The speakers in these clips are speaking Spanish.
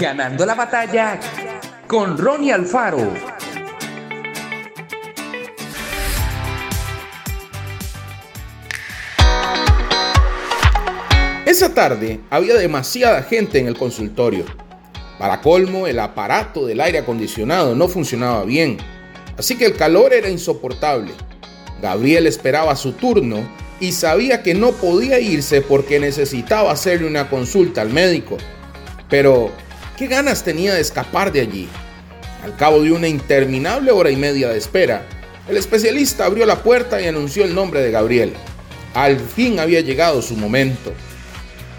Ganando la batalla con Ronnie Alfaro. Esa tarde había demasiada gente en el consultorio. Para colmo, el aparato del aire acondicionado no funcionaba bien, así que el calor era insoportable. Gabriel esperaba su turno y sabía que no podía irse porque necesitaba hacerle una consulta al médico. Pero, ¿qué ganas tenía de escapar de allí? Al cabo de una interminable hora y media de espera, el especialista abrió la puerta y anunció el nombre de Gabriel. Al fin había llegado su momento.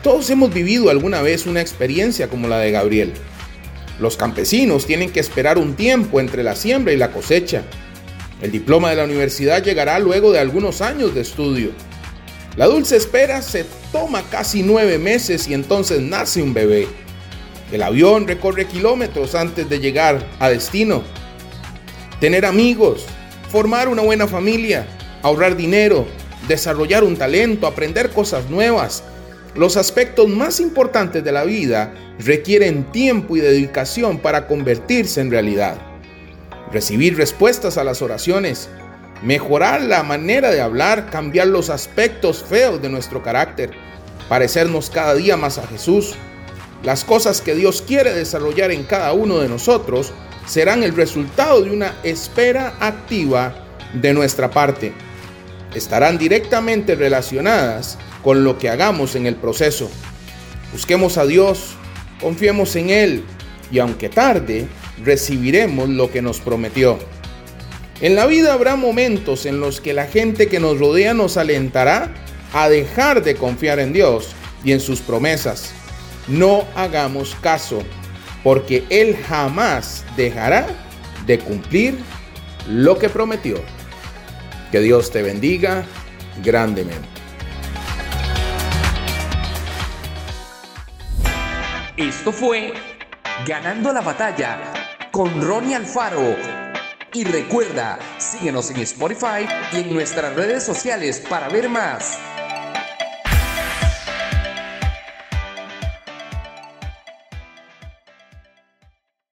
Todos hemos vivido alguna vez una experiencia como la de Gabriel. Los campesinos tienen que esperar un tiempo entre la siembra y la cosecha. El diploma de la universidad llegará luego de algunos años de estudio. La dulce espera se toma casi nueve meses y entonces nace un bebé. El avión recorre kilómetros antes de llegar a destino. Tener amigos, formar una buena familia, ahorrar dinero, desarrollar un talento, aprender cosas nuevas. Los aspectos más importantes de la vida requieren tiempo y dedicación para convertirse en realidad. Recibir respuestas a las oraciones, mejorar la manera de hablar, cambiar los aspectos feos de nuestro carácter, parecernos cada día más a Jesús. Las cosas que Dios quiere desarrollar en cada uno de nosotros serán el resultado de una espera activa de nuestra parte. Estarán directamente relacionadas con lo que hagamos en el proceso. Busquemos a Dios, confiemos en Él y aunque tarde, recibiremos lo que nos prometió. En la vida habrá momentos en los que la gente que nos rodea nos alentará a dejar de confiar en Dios y en sus promesas. No hagamos caso, porque Él jamás dejará de cumplir lo que prometió. Que Dios te bendiga grandemente. Esto fue Ganando la batalla con Ronnie Alfaro. Y recuerda, síguenos en Spotify y en nuestras redes sociales para ver más.